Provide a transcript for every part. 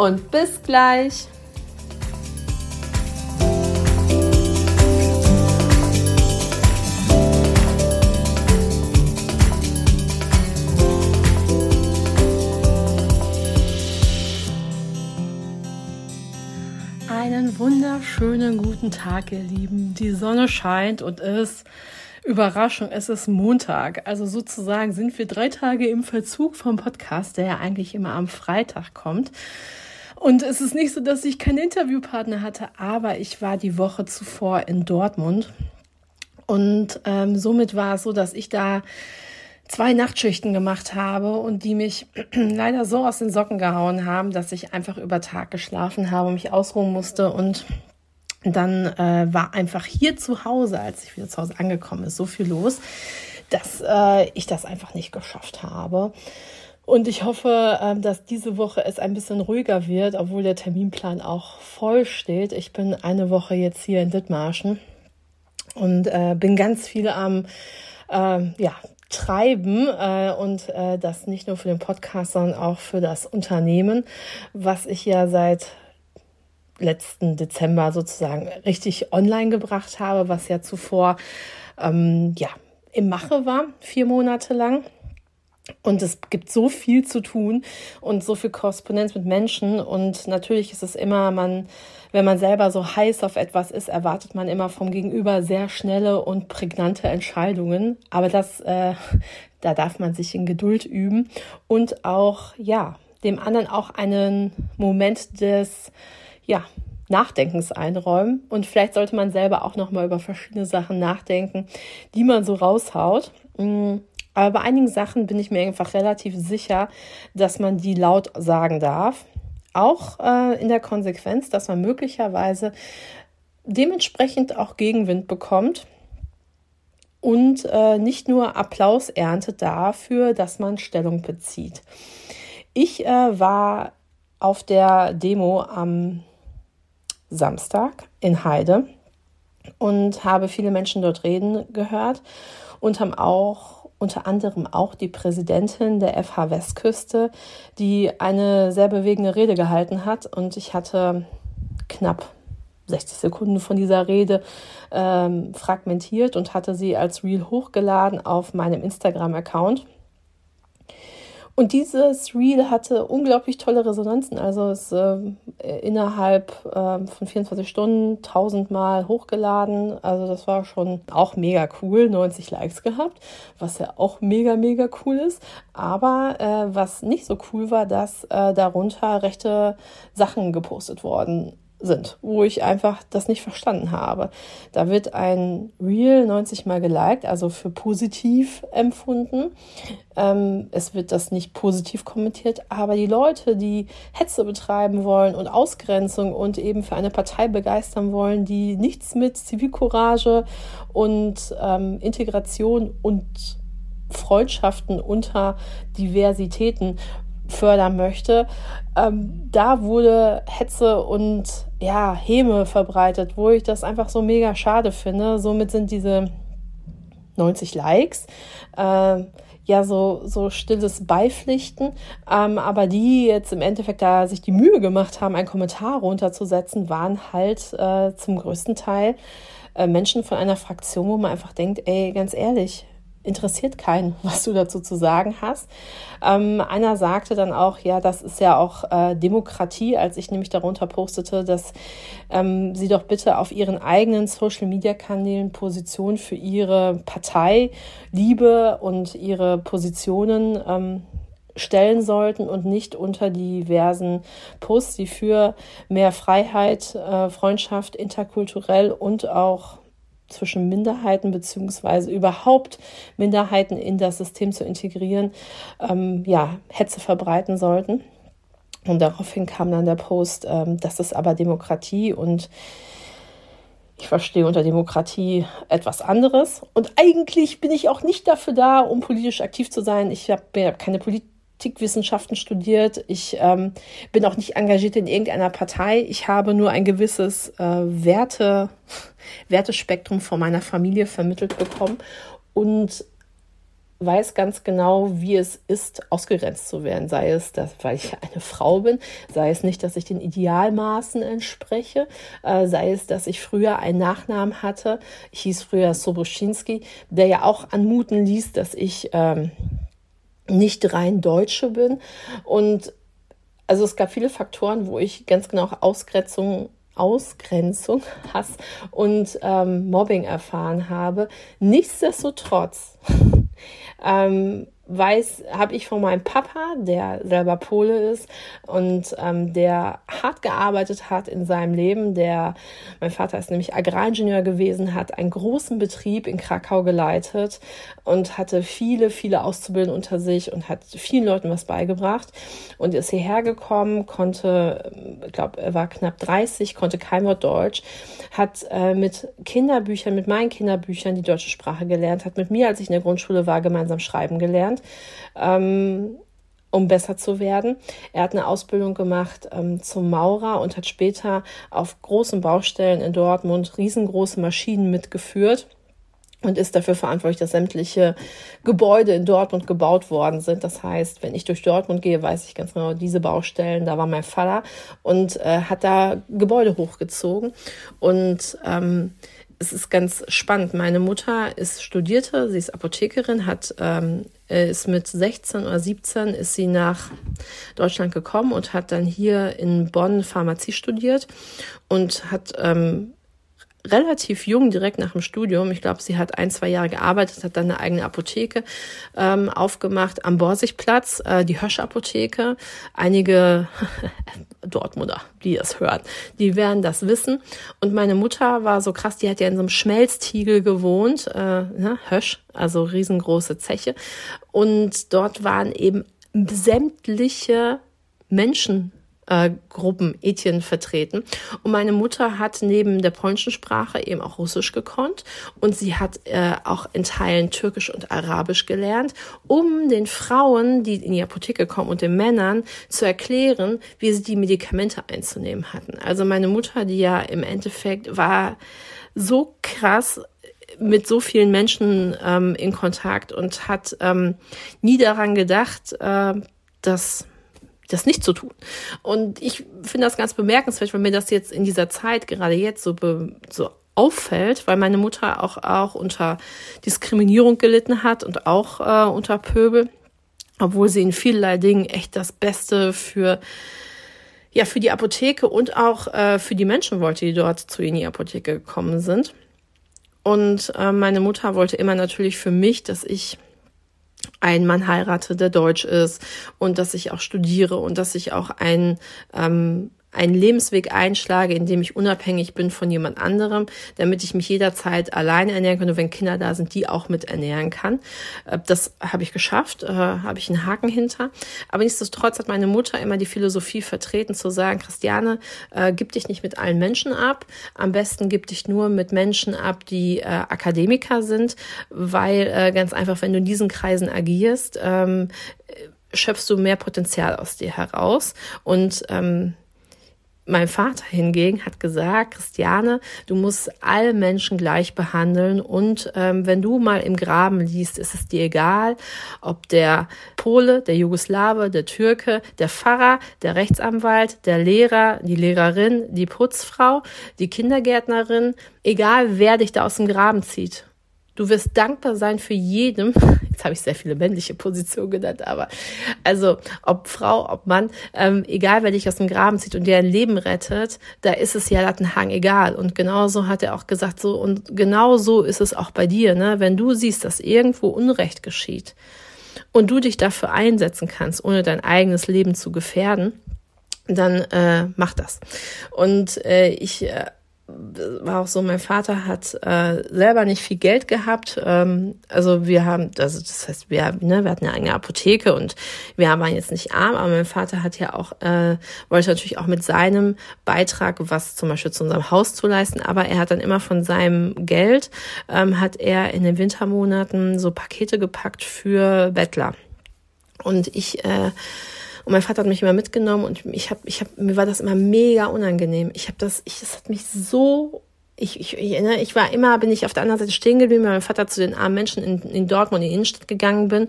und bis gleich. Einen wunderschönen guten Tag, ihr Lieben. Die Sonne scheint und es Überraschung, es ist Montag. Also sozusagen sind wir drei Tage im Verzug vom Podcast, der ja eigentlich immer am Freitag kommt. Und es ist nicht so, dass ich keinen Interviewpartner hatte, aber ich war die Woche zuvor in Dortmund. Und ähm, somit war es so, dass ich da zwei Nachtschichten gemacht habe und die mich leider so aus den Socken gehauen haben, dass ich einfach über Tag geschlafen habe, mich ausruhen musste und dann äh, war einfach hier zu Hause, als ich wieder zu Hause angekommen ist, so viel los, dass äh, ich das einfach nicht geschafft habe. Und ich hoffe, ähm, dass diese Woche es ein bisschen ruhiger wird, obwohl der Terminplan auch voll steht. Ich bin eine Woche jetzt hier in Dithmarschen und äh, bin ganz viel am äh, ja, Treiben äh, und äh, das nicht nur für den Podcast, sondern auch für das Unternehmen, was ich ja seit letzten Dezember sozusagen richtig online gebracht habe, was ja zuvor ähm, ja im Mache war, vier Monate lang. Und es gibt so viel zu tun und so viel Korrespondenz mit Menschen. Und natürlich ist es immer, man, wenn man selber so heiß auf etwas ist, erwartet man immer vom Gegenüber sehr schnelle und prägnante Entscheidungen. Aber das, äh, da darf man sich in Geduld üben und auch, ja, dem anderen auch einen Moment des, ja, Nachdenkens einräumen. Und vielleicht sollte man selber auch nochmal über verschiedene Sachen nachdenken, die man so raushaut. Mm. Aber bei einigen Sachen bin ich mir einfach relativ sicher, dass man die laut sagen darf. Auch äh, in der Konsequenz, dass man möglicherweise dementsprechend auch Gegenwind bekommt und äh, nicht nur Applaus erntet dafür, dass man Stellung bezieht. Ich äh, war auf der Demo am Samstag in Heide und habe viele Menschen dort reden gehört und haben auch unter anderem auch die Präsidentin der FH Westküste, die eine sehr bewegende Rede gehalten hat. Und ich hatte knapp 60 Sekunden von dieser Rede ähm, fragmentiert und hatte sie als Reel hochgeladen auf meinem Instagram-Account. Und dieses Reel hatte unglaublich tolle Resonanzen. Also es äh, innerhalb äh, von 24 Stunden tausendmal hochgeladen. Also das war schon auch mega cool. 90 Likes gehabt, was ja auch mega, mega cool ist. Aber äh, was nicht so cool war, dass äh, darunter rechte Sachen gepostet worden sind, wo ich einfach das nicht verstanden habe. Da wird ein Reel 90 mal geliked, also für positiv empfunden. Ähm, es wird das nicht positiv kommentiert, aber die Leute, die Hetze betreiben wollen und Ausgrenzung und eben für eine Partei begeistern wollen, die nichts mit Zivilcourage und ähm, Integration und Freundschaften unter Diversitäten fördern möchte, ähm, da wurde Hetze und ja, Häme verbreitet, wo ich das einfach so mega schade finde. Somit sind diese 90 Likes äh, ja so, so stilles Beipflichten. Ähm, aber die jetzt im Endeffekt da sich die Mühe gemacht haben, einen Kommentar runterzusetzen, waren halt äh, zum größten Teil äh, Menschen von einer Fraktion, wo man einfach denkt, ey, ganz ehrlich, interessiert keinen, was du dazu zu sagen hast. Ähm, einer sagte dann auch, ja, das ist ja auch äh, Demokratie, als ich nämlich darunter postete, dass ähm, sie doch bitte auf ihren eigenen Social-Media-Kanälen Position für ihre Partei, Liebe und ihre Positionen ähm, stellen sollten und nicht unter diversen Posts, die für mehr Freiheit, äh, Freundschaft, interkulturell und auch zwischen Minderheiten beziehungsweise überhaupt Minderheiten in das System zu integrieren, ähm, ja, Hetze verbreiten sollten. Und daraufhin kam dann der Post, ähm, das ist aber Demokratie und ich verstehe unter Demokratie etwas anderes. Und eigentlich bin ich auch nicht dafür da, um politisch aktiv zu sein. Ich habe hab keine Politikwissenschaften studiert. Ich ähm, bin auch nicht engagiert in irgendeiner Partei. Ich habe nur ein gewisses äh, Werte, Wertespektrum von meiner Familie vermittelt bekommen. Und weiß ganz genau, wie es ist, ausgegrenzt zu werden. Sei es, dass, weil ich eine Frau bin, sei es nicht, dass ich den Idealmaßen entspreche, äh, sei es, dass ich früher einen Nachnamen hatte. Ich hieß früher Soboschinski, der ja auch anmuten ließ, dass ich ähm, nicht rein Deutsche bin. Und also es gab viele Faktoren, wo ich ganz genau Ausgrenzung Ausgrenzung, Hass und ähm, Mobbing erfahren habe. Nichtsdestotrotz ähm, weiß, habe ich von meinem Papa, der selber Pole ist und ähm, der hart gearbeitet hat in seinem Leben. Der, mein Vater ist nämlich Agraringenieur gewesen, hat einen großen Betrieb in Krakau geleitet und hatte viele, viele Auszubildende unter sich und hat vielen Leuten was beigebracht und ist hierher gekommen, konnte, ich glaube, er war knapp 30, konnte kein Wort Deutsch, hat äh, mit Kinderbüchern, mit meinen Kinderbüchern die deutsche Sprache gelernt, hat mit mir, als ich in der Grundschule war, gemeinsam schreiben gelernt ähm, um besser zu werden. Er hat eine Ausbildung gemacht ähm, zum Maurer und hat später auf großen Baustellen in Dortmund riesengroße Maschinen mitgeführt und ist dafür verantwortlich, dass sämtliche Gebäude in Dortmund gebaut worden sind. Das heißt, wenn ich durch Dortmund gehe, weiß ich ganz genau, diese Baustellen, da war mein Vater und äh, hat da Gebäude hochgezogen. Und ähm, es ist ganz spannend. Meine Mutter ist studierte, sie ist Apothekerin, hat ähm, ist mit 16 oder 17 ist sie nach Deutschland gekommen und hat dann hier in Bonn Pharmazie studiert und hat ähm, relativ jung, direkt nach dem Studium, ich glaube, sie hat ein, zwei Jahre gearbeitet, hat dann eine eigene Apotheke ähm, aufgemacht am Borsigplatz, äh, die Hösch-Apotheke. Einige Dortmunder, die das hören, die werden das wissen. Und meine Mutter war so krass, die hat ja in so einem Schmelztiegel gewohnt, äh, ne, Hösch, also riesengroße Zeche. Und dort waren eben sämtliche Menschen äh, Gruppen Ethien vertreten. Und meine Mutter hat neben der polnischen Sprache eben auch Russisch gekonnt und sie hat äh, auch in Teilen Türkisch und Arabisch gelernt, um den Frauen, die in die Apotheke kommen und den Männern zu erklären, wie sie die Medikamente einzunehmen hatten. Also meine Mutter, die ja im Endeffekt war so krass mit so vielen Menschen ähm, in Kontakt und hat ähm, nie daran gedacht, äh, dass das nicht zu tun. Und ich finde das ganz bemerkenswert, weil mir das jetzt in dieser Zeit, gerade jetzt, so, be, so auffällt, weil meine Mutter auch, auch unter Diskriminierung gelitten hat und auch äh, unter Pöbel, obwohl sie in vielerlei Dingen echt das Beste für ja für die Apotheke und auch äh, für die Menschen wollte, die dort zu ihr in die Apotheke gekommen sind. Und äh, meine Mutter wollte immer natürlich für mich, dass ich einen Mann heirate, der deutsch ist und dass ich auch studiere und dass ich auch ein ähm, einen Lebensweg einschlage, in dem ich unabhängig bin von jemand anderem, damit ich mich jederzeit alleine ernähren kann und wenn Kinder da sind, die auch mit ernähren kann. Äh, das habe ich geschafft, äh, habe ich einen Haken hinter. Aber nichtsdestotrotz hat meine Mutter immer die Philosophie vertreten, zu sagen, Christiane, äh, gib dich nicht mit allen Menschen ab. Am besten gib dich nur mit Menschen ab, die Akademiker sind, weil ganz einfach, wenn du in diesen Kreisen agierst, ähm, schöpfst du mehr Potenzial aus dir heraus und ähm, mein Vater hingegen hat gesagt, Christiane, du musst alle Menschen gleich behandeln und ähm, wenn du mal im Graben liest, ist es dir egal, ob der Pole, der Jugoslawe, der Türke, der Pfarrer, der Rechtsanwalt, der Lehrer, die Lehrerin, die Putzfrau, die Kindergärtnerin, egal wer dich da aus dem Graben zieht. Du wirst dankbar sein für jedem. Jetzt habe ich sehr viele männliche Positionen genannt, aber also ob Frau, ob Mann, ähm, egal wer dich aus dem Graben zieht und dir ein Leben rettet, da ist es ja Lattenhang egal. Und genauso hat er auch gesagt, so und genau so ist es auch bei dir, ne? Wenn du siehst, dass irgendwo Unrecht geschieht und du dich dafür einsetzen kannst, ohne dein eigenes Leben zu gefährden, dann äh, mach das. Und äh, ich äh, war auch so, mein Vater hat äh, selber nicht viel Geld gehabt. Ähm, also wir haben, also das heißt, wir, ne, wir hatten eine eigene Apotheke und wir waren jetzt nicht arm, aber mein Vater hat ja auch, äh, wollte natürlich auch mit seinem Beitrag was zum Beispiel zu unserem Haus zu leisten, aber er hat dann immer von seinem Geld, ähm, hat er in den Wintermonaten so Pakete gepackt für Bettler. Und ich äh, und mein Vater hat mich immer mitgenommen und ich habe, ich habe, mir war das immer mega unangenehm. Ich habe das, ich, das hat mich so ich, ich, ich, ne, ich war immer, bin ich auf der anderen Seite stehen geblieben, weil mein Vater zu den armen Menschen in, in Dortmund in die Innenstadt gegangen bin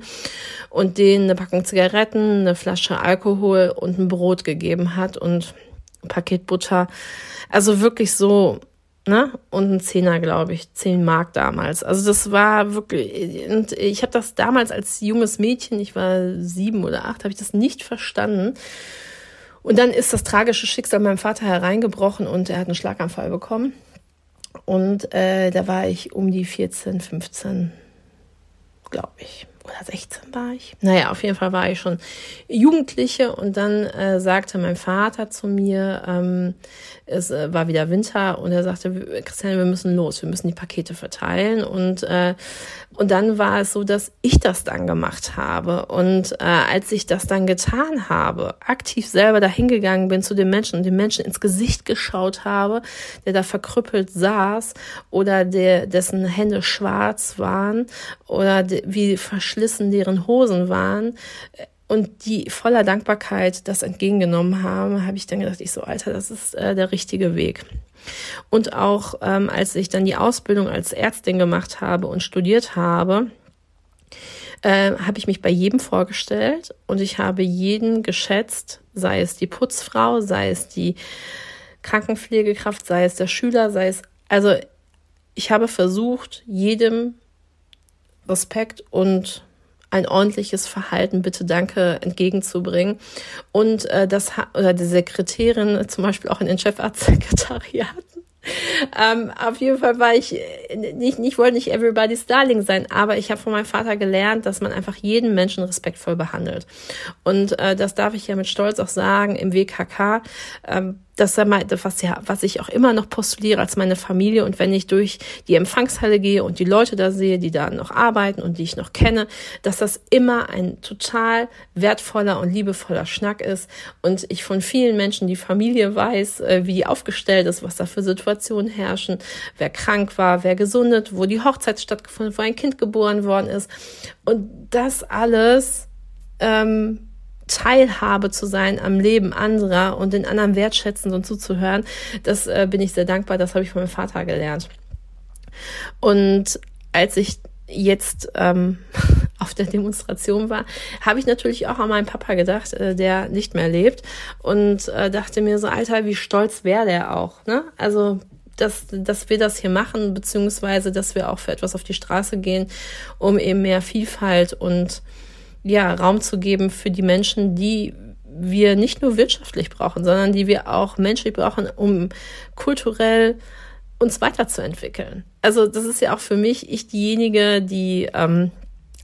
und denen eine Packung Zigaretten, eine Flasche Alkohol und ein Brot gegeben hat und ein Paket Butter. Also wirklich so, ne? Und ein Zehner, glaube ich, zehn Mark damals. Also das war wirklich, und ich habe das damals als junges Mädchen, ich war sieben oder acht, habe ich das nicht verstanden. Und dann ist das tragische Schicksal meinem Vater hereingebrochen und er hat einen Schlaganfall bekommen. Und äh, da war ich um die 14, 15, glaube ich oder 16 war ich. Naja, auf jeden Fall war ich schon Jugendliche und dann äh, sagte mein Vater zu mir, ähm, es äh, war wieder Winter und er sagte, Christiane, wir müssen los, wir müssen die Pakete verteilen und äh, und dann war es so, dass ich das dann gemacht habe und äh, als ich das dann getan habe, aktiv selber dahingegangen bin zu den Menschen und den Menschen ins Gesicht geschaut habe, der da verkrüppelt saß oder der dessen Hände schwarz waren oder de, wie verschlissen deren Hosen waren und die voller Dankbarkeit das entgegengenommen haben, habe ich dann gedacht, ich so, Alter, das ist äh, der richtige Weg. Und auch ähm, als ich dann die Ausbildung als Ärztin gemacht habe und studiert habe, äh, habe ich mich bei jedem vorgestellt und ich habe jeden geschätzt, sei es die Putzfrau, sei es die Krankenpflegekraft, sei es der Schüler, sei es, also ich habe versucht, jedem Respekt und ein ordentliches Verhalten, bitte danke, entgegenzubringen. Und äh, das oder die Sekretärin zum Beispiel auch in den Chefarztsekretariaten. Ähm, auf jeden Fall war ich nicht, ich wollte nicht everybody's darling sein, aber ich habe von meinem Vater gelernt, dass man einfach jeden Menschen respektvoll behandelt. Und äh, das darf ich ja mit Stolz auch sagen im WKK. Ähm, ist was ja, was ich auch immer noch postuliere als meine Familie. Und wenn ich durch die Empfangshalle gehe und die Leute da sehe, die da noch arbeiten und die ich noch kenne, dass das immer ein total wertvoller und liebevoller Schnack ist. Und ich von vielen Menschen die Familie weiß, äh, wie die aufgestellt ist, was da für Situationen herrschen, wer krank war, wer gesundet, wo die Hochzeit stattgefunden, wo ein Kind geboren worden ist. Und das alles, ähm, Teilhabe zu sein am Leben anderer und den anderen wertschätzend und zuzuhören, das äh, bin ich sehr dankbar. Das habe ich von meinem Vater gelernt. Und als ich jetzt ähm, auf der Demonstration war, habe ich natürlich auch an meinen Papa gedacht, äh, der nicht mehr lebt und äh, dachte mir so, Alter, wie stolz wäre der auch. Ne? Also dass, dass wir das hier machen, beziehungsweise dass wir auch für etwas auf die Straße gehen, um eben mehr Vielfalt und ja, Raum zu geben für die Menschen, die wir nicht nur wirtschaftlich brauchen, sondern die wir auch menschlich brauchen, um kulturell uns weiterzuentwickeln. Also das ist ja auch für mich, ich diejenige, die ähm,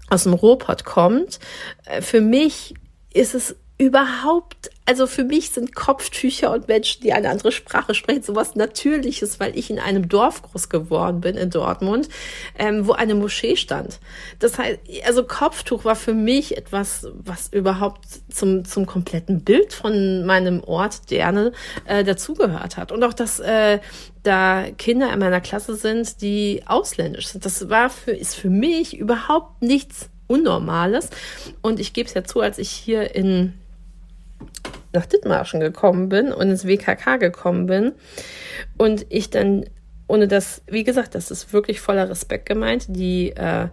aus dem Ruhrpott kommt. Äh, für mich ist es überhaupt, also für mich sind Kopftücher und Menschen, die eine andere Sprache sprechen, sowas Natürliches, weil ich in einem Dorf groß geworden bin, in Dortmund, ähm, wo eine Moschee stand. Das heißt, also Kopftuch war für mich etwas, was überhaupt zum, zum kompletten Bild von meinem Ort Derne äh, dazugehört hat. Und auch, dass äh, da Kinder in meiner Klasse sind, die ausländisch sind. Das war für, ist für mich überhaupt nichts Unnormales. Und ich gebe es ja zu, als ich hier in nach Dithmarschen gekommen bin und ins WKK gekommen bin und ich dann, ohne das, wie gesagt, das ist wirklich voller Respekt gemeint, die, äh,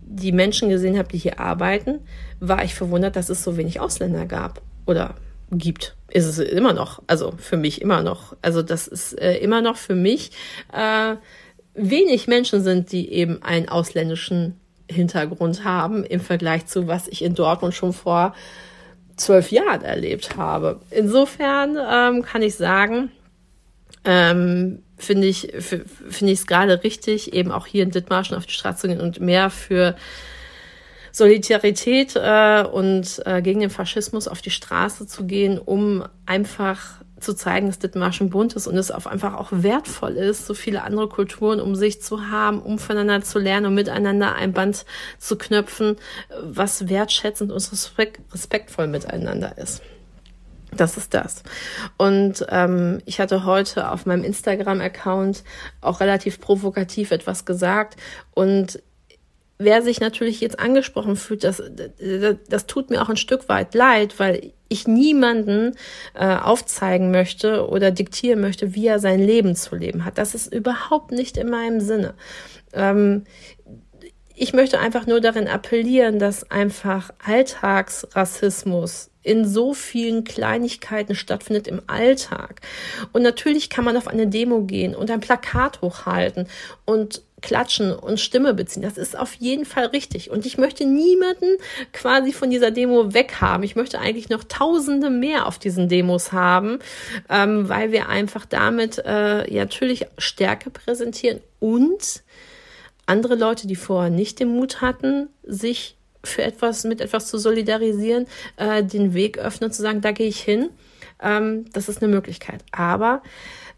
die Menschen gesehen habe, die hier arbeiten, war ich verwundert, dass es so wenig Ausländer gab oder gibt. Ist es immer noch, also für mich immer noch. Also das ist äh, immer noch für mich äh, wenig Menschen sind, die eben einen ausländischen Hintergrund haben im Vergleich zu was ich in Dortmund schon vor zwölf Jahren erlebt habe. Insofern ähm, kann ich sagen, ähm, finde ich finde ich es gerade richtig, eben auch hier in Dithmarschen auf die Straße zu gehen und mehr für Solidarität äh, und äh, gegen den Faschismus auf die Straße zu gehen, um einfach zu zeigen, dass Dithmarschen bunt ist und es auch einfach auch wertvoll ist, so viele andere Kulturen um sich zu haben, um voneinander zu lernen und miteinander ein Band zu knöpfen, was wertschätzend und respektvoll miteinander ist. Das ist das. Und ähm, ich hatte heute auf meinem Instagram-Account auch relativ provokativ etwas gesagt und wer sich natürlich jetzt angesprochen fühlt, das, das, das tut mir auch ein Stück weit leid, weil ich niemanden äh, aufzeigen möchte oder diktieren möchte, wie er sein Leben zu leben hat. Das ist überhaupt nicht in meinem Sinne. Ähm, ich möchte einfach nur darin appellieren, dass einfach Alltagsrassismus in so vielen Kleinigkeiten stattfindet im Alltag. Und natürlich kann man auf eine Demo gehen und ein Plakat hochhalten und klatschen und Stimme beziehen. Das ist auf jeden Fall richtig. Und ich möchte niemanden quasi von dieser Demo weghaben. Ich möchte eigentlich noch Tausende mehr auf diesen Demos haben, ähm, weil wir einfach damit äh, ja, natürlich Stärke präsentieren und andere Leute, die vorher nicht den Mut hatten, sich für etwas mit etwas zu solidarisieren, äh, den Weg öffnen, zu sagen, da gehe ich hin. Ähm, das ist eine Möglichkeit. Aber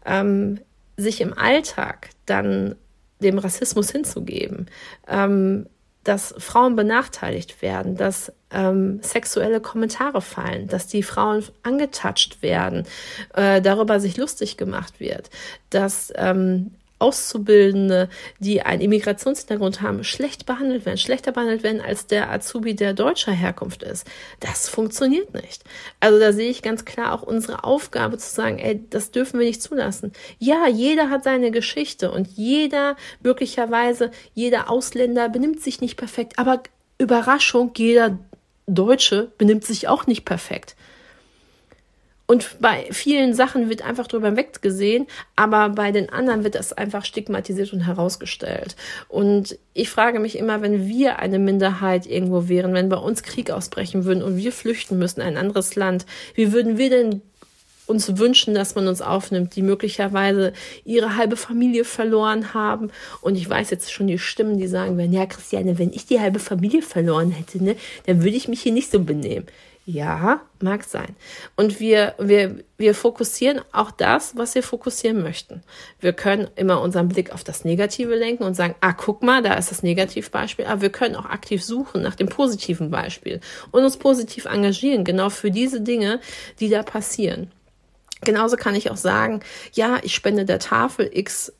ähm, sich im Alltag dann dem Rassismus hinzugeben, ähm, dass Frauen benachteiligt werden, dass ähm, sexuelle Kommentare fallen, dass die Frauen angetatscht werden, äh, darüber sich lustig gemacht wird, dass ähm, Auszubildende, die einen Immigrationshintergrund haben, schlecht behandelt werden, schlechter behandelt werden als der Azubi, der deutscher Herkunft ist. Das funktioniert nicht. Also da sehe ich ganz klar auch unsere Aufgabe zu sagen, ey, das dürfen wir nicht zulassen. Ja, jeder hat seine Geschichte und jeder, möglicherweise, jeder Ausländer benimmt sich nicht perfekt, aber Überraschung, jeder Deutsche benimmt sich auch nicht perfekt. Und bei vielen Sachen wird einfach drüber weggesehen, aber bei den anderen wird das einfach stigmatisiert und herausgestellt. Und ich frage mich immer, wenn wir eine Minderheit irgendwo wären, wenn bei uns Krieg ausbrechen würden und wir flüchten müssen in ein anderes Land, wie würden wir denn uns wünschen, dass man uns aufnimmt, die möglicherweise ihre halbe Familie verloren haben. Und ich weiß jetzt schon die Stimmen, die sagen werden, ja, Christiane, wenn ich die halbe Familie verloren hätte, ne, dann würde ich mich hier nicht so benehmen. Ja, mag sein. Und wir, wir, wir fokussieren auch das, was wir fokussieren möchten. Wir können immer unseren Blick auf das Negative lenken und sagen, ah, guck mal, da ist das Negativbeispiel. Aber wir können auch aktiv suchen nach dem positiven Beispiel und uns positiv engagieren, genau für diese Dinge, die da passieren. Genauso kann ich auch sagen, ja, ich spende der Tafel X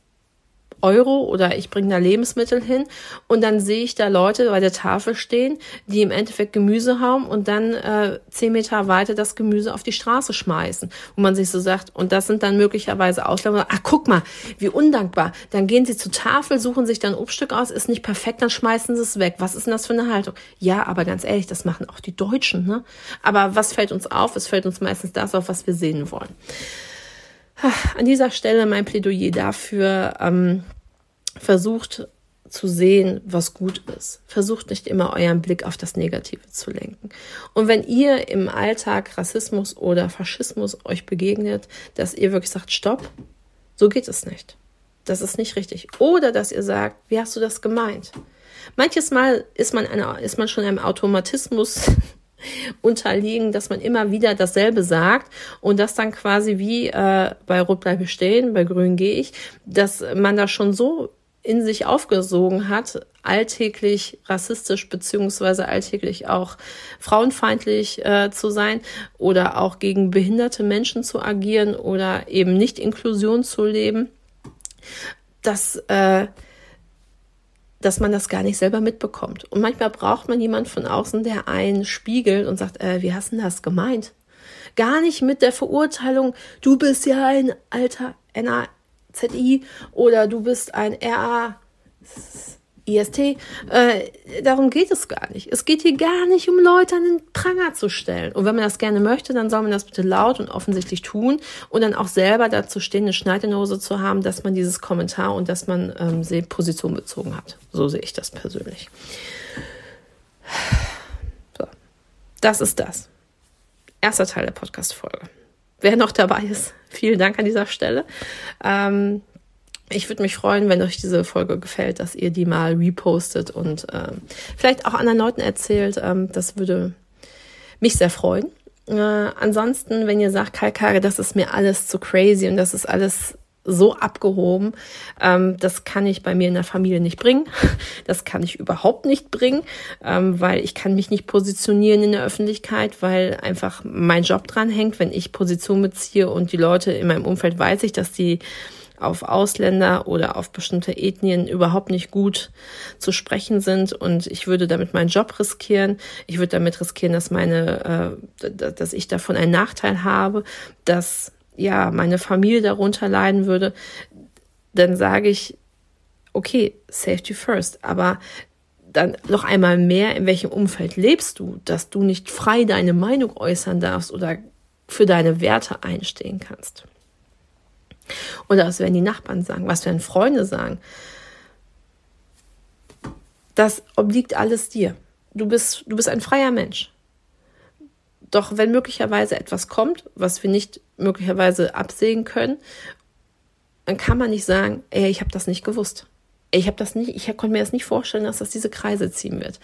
Euro oder ich bringe da Lebensmittel hin und dann sehe ich da Leute bei der Tafel stehen, die im Endeffekt Gemüse haben und dann äh, zehn Meter weiter das Gemüse auf die Straße schmeißen, wo man sich so sagt, und das sind dann möglicherweise Ausländer, ach guck mal, wie undankbar. Dann gehen sie zur Tafel, suchen sich dann Obststück aus, ist nicht perfekt, dann schmeißen sie es weg. Was ist denn das für eine Haltung? Ja, aber ganz ehrlich, das machen auch die Deutschen. Ne? Aber was fällt uns auf? Es fällt uns meistens das auf, was wir sehen wollen. An dieser Stelle mein Plädoyer dafür, ähm, versucht zu sehen, was gut ist. Versucht nicht immer euren Blick auf das Negative zu lenken. Und wenn ihr im Alltag Rassismus oder Faschismus euch begegnet, dass ihr wirklich sagt, stopp, so geht es nicht. Das ist nicht richtig. Oder dass ihr sagt, wie hast du das gemeint? Manches Mal ist man, eine, ist man schon einem Automatismus unterliegen, dass man immer wieder dasselbe sagt und das dann quasi wie äh, bei Rot bleibe stehen, bei Grün gehe ich, dass man da schon so in sich aufgesogen hat, alltäglich rassistisch beziehungsweise alltäglich auch frauenfeindlich äh, zu sein oder auch gegen behinderte Menschen zu agieren oder eben nicht Inklusion zu leben, dass äh, dass man das gar nicht selber mitbekommt. Und manchmal braucht man jemand von außen, der einen spiegelt und sagt, äh, wie hast du das gemeint? Gar nicht mit der Verurteilung, du bist ja ein alter NAZI oder du bist ein RA. IST, äh, darum geht es gar nicht. Es geht hier gar nicht um Leute an den Pranger zu stellen. Und wenn man das gerne möchte, dann soll man das bitte laut und offensichtlich tun und dann auch selber dazu stehen, eine Schneidenhose zu haben, dass man dieses Kommentar und dass man ähm, Position bezogen hat. So sehe ich das persönlich. So. Das ist das. Erster Teil der Podcast-Folge. Wer noch dabei ist, vielen Dank an dieser Stelle. Ähm, ich würde mich freuen, wenn euch diese Folge gefällt, dass ihr die mal repostet und äh, vielleicht auch anderen Leuten erzählt. Ähm, das würde mich sehr freuen. Äh, ansonsten, wenn ihr sagt, Kalkare, das ist mir alles zu crazy und das ist alles so abgehoben. Ähm, das kann ich bei mir in der Familie nicht bringen. Das kann ich überhaupt nicht bringen, ähm, weil ich kann mich nicht positionieren in der Öffentlichkeit, weil einfach mein Job dran hängt. Wenn ich Position beziehe und die Leute in meinem Umfeld weiß ich, dass die auf Ausländer oder auf bestimmte Ethnien überhaupt nicht gut zu sprechen sind und ich würde damit meinen Job riskieren. Ich würde damit riskieren, dass meine, äh, dass ich davon einen Nachteil habe, dass ja meine Familie darunter leiden würde. Dann sage ich, okay, Safety first, aber dann noch einmal mehr, in welchem Umfeld lebst du, dass du nicht frei deine Meinung äußern darfst oder für deine Werte einstehen kannst. Oder was werden die Nachbarn sagen? Was werden Freunde sagen? Das obliegt alles dir. Du bist, du bist ein freier Mensch. Doch wenn möglicherweise etwas kommt, was wir nicht möglicherweise absehen können, dann kann man nicht sagen, ey, ich habe das nicht gewusst. Ich habe das nicht, ich konnte mir das nicht vorstellen, dass das diese Kreise ziehen wird.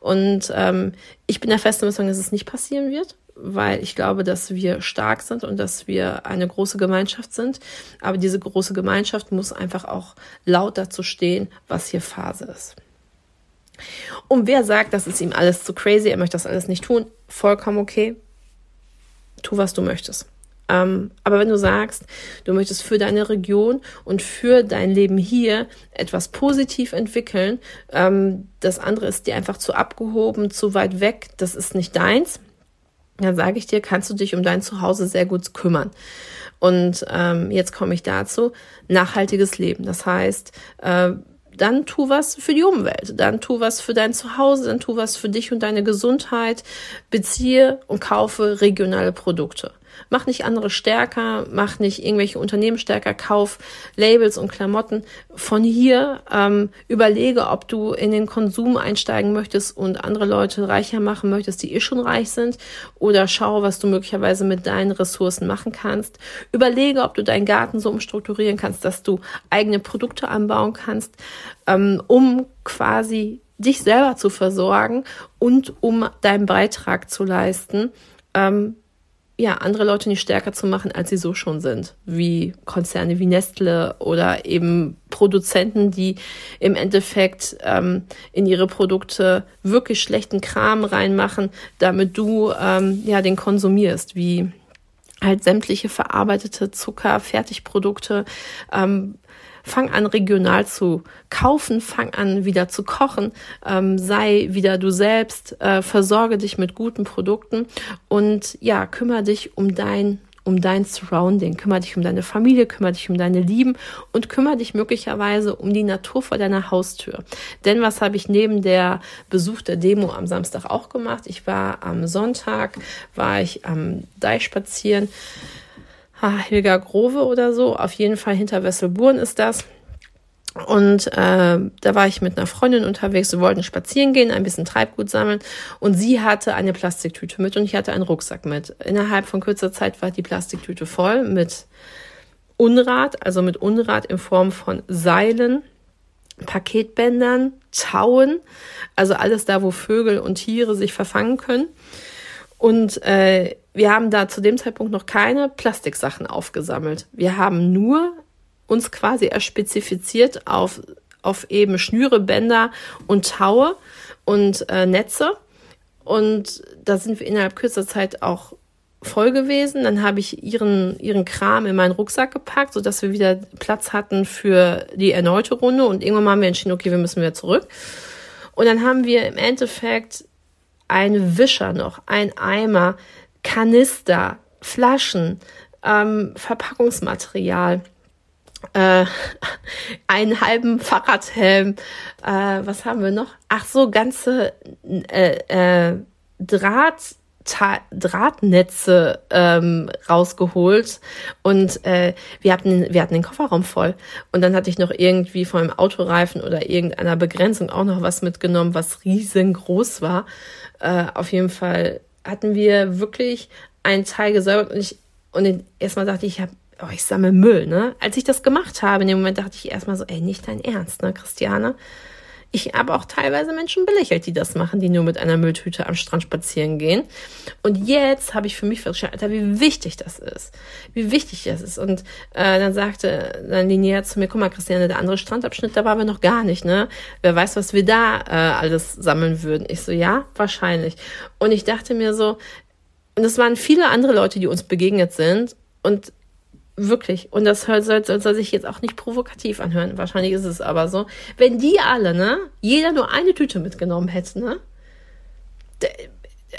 Und ähm, ich bin der festen Überzeugung, dass es nicht passieren wird weil ich glaube, dass wir stark sind und dass wir eine große Gemeinschaft sind. Aber diese große Gemeinschaft muss einfach auch laut dazu stehen, was hier Phase ist. Und wer sagt, das ist ihm alles zu crazy, er möchte das alles nicht tun, vollkommen okay. Tu, was du möchtest. Ähm, aber wenn du sagst, du möchtest für deine Region und für dein Leben hier etwas positiv entwickeln, ähm, das andere ist dir einfach zu abgehoben, zu weit weg, das ist nicht deins, dann sage ich dir, kannst du dich um dein Zuhause sehr gut kümmern. Und ähm, jetzt komme ich dazu, nachhaltiges Leben. Das heißt, äh, dann tu was für die Umwelt, dann tu was für dein Zuhause, dann tu was für dich und deine Gesundheit, beziehe und kaufe regionale Produkte. Mach nicht andere stärker, mach nicht irgendwelche Unternehmen stärker, kauf Labels und Klamotten von hier. Ähm, überlege, ob du in den Konsum einsteigen möchtest und andere Leute reicher machen möchtest, die eh schon reich sind. Oder schau, was du möglicherweise mit deinen Ressourcen machen kannst. Überlege, ob du deinen Garten so umstrukturieren kannst, dass du eigene Produkte anbauen kannst, ähm, um quasi dich selber zu versorgen und um deinen Beitrag zu leisten, ähm, ja, andere Leute nicht stärker zu machen, als sie so schon sind, wie Konzerne wie Nestle oder eben Produzenten, die im Endeffekt ähm, in ihre Produkte wirklich schlechten Kram reinmachen, damit du ähm, ja den konsumierst, wie halt sämtliche verarbeitete Zucker, Fertigprodukte, ähm, fang an, regional zu kaufen, fang an, wieder zu kochen, ähm, sei wieder du selbst, äh, versorge dich mit guten Produkten und ja, kümmere dich um dein um dein Surrounding, kümmere dich um deine Familie, kümmere dich um deine Lieben und kümmere dich möglicherweise um die Natur vor deiner Haustür. Denn was habe ich neben der Besuch der Demo am Samstag auch gemacht? Ich war am Sonntag, war ich am Deich spazieren Hilga Grove oder so. Auf jeden Fall hinter Wesselburen ist das. Und äh, da war ich mit einer Freundin unterwegs. Wir wollten spazieren gehen, ein bisschen Treibgut sammeln. Und sie hatte eine Plastiktüte mit und ich hatte einen Rucksack mit. Innerhalb von kurzer Zeit war die Plastiktüte voll mit Unrat, also mit Unrat in Form von Seilen, Paketbändern, Tauen, also alles da, wo Vögel und Tiere sich verfangen können. Und äh, wir haben da zu dem Zeitpunkt noch keine Plastiksachen aufgesammelt. Wir haben nur uns quasi erspezifiziert auf, auf eben Schnüre, Bänder und Taue und äh, Netze. Und da sind wir innerhalb kürzester Zeit auch voll gewesen. Dann habe ich ihren, ihren Kram in meinen Rucksack gepackt, sodass wir wieder Platz hatten für die erneute Runde. Und irgendwann haben wir entschieden, okay, wir müssen wieder zurück. Und dann haben wir im Endeffekt ein Wischer noch, ein Eimer, Kanister, Flaschen, ähm, Verpackungsmaterial, äh, einen halben Fahrradhelm, äh, was haben wir noch? Ach so, ganze äh, äh, Draht, Drahtnetze ähm, rausgeholt und äh, wir hatten wir hatten den Kofferraum voll und dann hatte ich noch irgendwie von einem Autoreifen oder irgendeiner Begrenzung auch noch was mitgenommen, was riesengroß war. Äh, auf jeden Fall hatten wir wirklich einen Teil gesäubert und ich und erstmal dachte ich, ich habe oh, ich sammle Müll, ne? Als ich das gemacht habe, in dem Moment dachte ich erstmal so, ey, nicht dein Ernst, ne, Christiane? Ich habe auch teilweise Menschen belächelt, die das machen, die nur mit einer Mülltüte am Strand spazieren gehen. Und jetzt habe ich für mich festgestellt, Alter, wie wichtig das ist. Wie wichtig das ist. Und äh, dann sagte dann Linnea zu mir, guck mal, Christiane, der andere Strandabschnitt, da waren wir noch gar nicht, ne? Wer weiß, was wir da äh, alles sammeln würden. Ich so, ja, wahrscheinlich. Und ich dachte mir so, und es waren viele andere Leute, die uns begegnet sind. Und Wirklich. Und das soll, soll, soll sich jetzt auch nicht provokativ anhören. Wahrscheinlich ist es aber so. Wenn die alle, ne, jeder nur eine Tüte mitgenommen hätte, ne?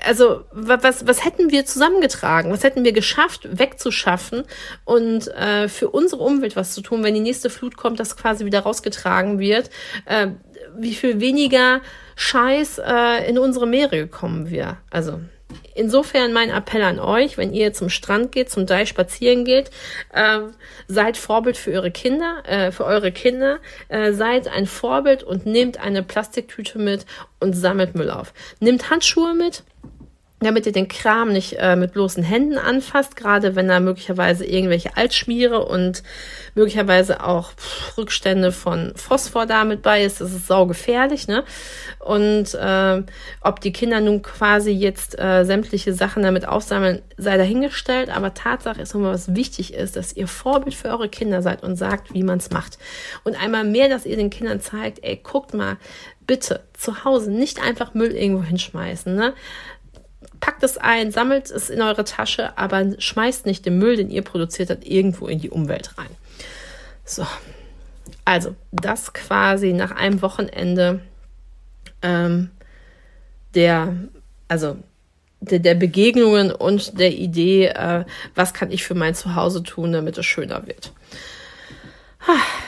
Also, was, was hätten wir zusammengetragen? Was hätten wir geschafft, wegzuschaffen und äh, für unsere Umwelt was zu tun, wenn die nächste Flut kommt, das quasi wieder rausgetragen wird? Äh, wie viel weniger Scheiß äh, in unsere Meere gekommen wäre? Also, Insofern mein Appell an euch, wenn ihr zum Strand geht, zum Deich spazieren geht, äh, seid Vorbild für eure Kinder, äh, für eure Kinder, äh, seid ein Vorbild und nehmt eine Plastiktüte mit und sammelt Müll auf. Nehmt Handschuhe mit, damit ihr den Kram nicht äh, mit bloßen Händen anfasst, gerade wenn da möglicherweise irgendwelche Altschmiere und möglicherweise auch pff, Rückstände von Phosphor damit bei ist. Das ist saugefährlich, ne? Und äh, ob die Kinder nun quasi jetzt äh, sämtliche Sachen damit aufsammeln, sei dahingestellt. Aber Tatsache ist immer, was wichtig ist, dass ihr Vorbild für eure Kinder seid und sagt, wie man es macht. Und einmal mehr, dass ihr den Kindern zeigt, ey, guckt mal, bitte zu Hause nicht einfach Müll irgendwo hinschmeißen, ne? Packt es ein, sammelt es in eure Tasche, aber schmeißt nicht den Müll, den ihr produziert habt, irgendwo in die Umwelt rein. So, also das quasi nach einem Wochenende ähm, der, also der, der, Begegnungen und der Idee, äh, was kann ich für mein Zuhause tun, damit es schöner wird.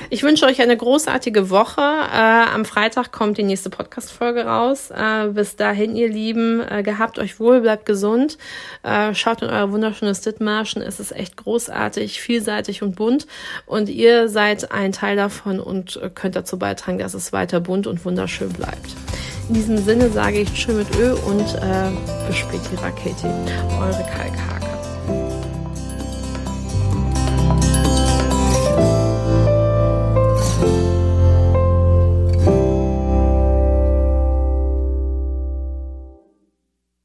Ich wünsche euch eine großartige Woche. Äh, am Freitag kommt die nächste Podcast-Folge raus. Äh, bis dahin, ihr Lieben, äh, gehabt euch wohl, bleibt gesund. Äh, schaut in euer wunderschönes Dithmarschen. Es ist echt großartig, vielseitig und bunt. Und ihr seid ein Teil davon und könnt dazu beitragen, dass es weiter bunt und wunderschön bleibt. In diesem Sinne sage ich Tschö mit Ö und äh, bis später, Katie. Eure Kalkhag.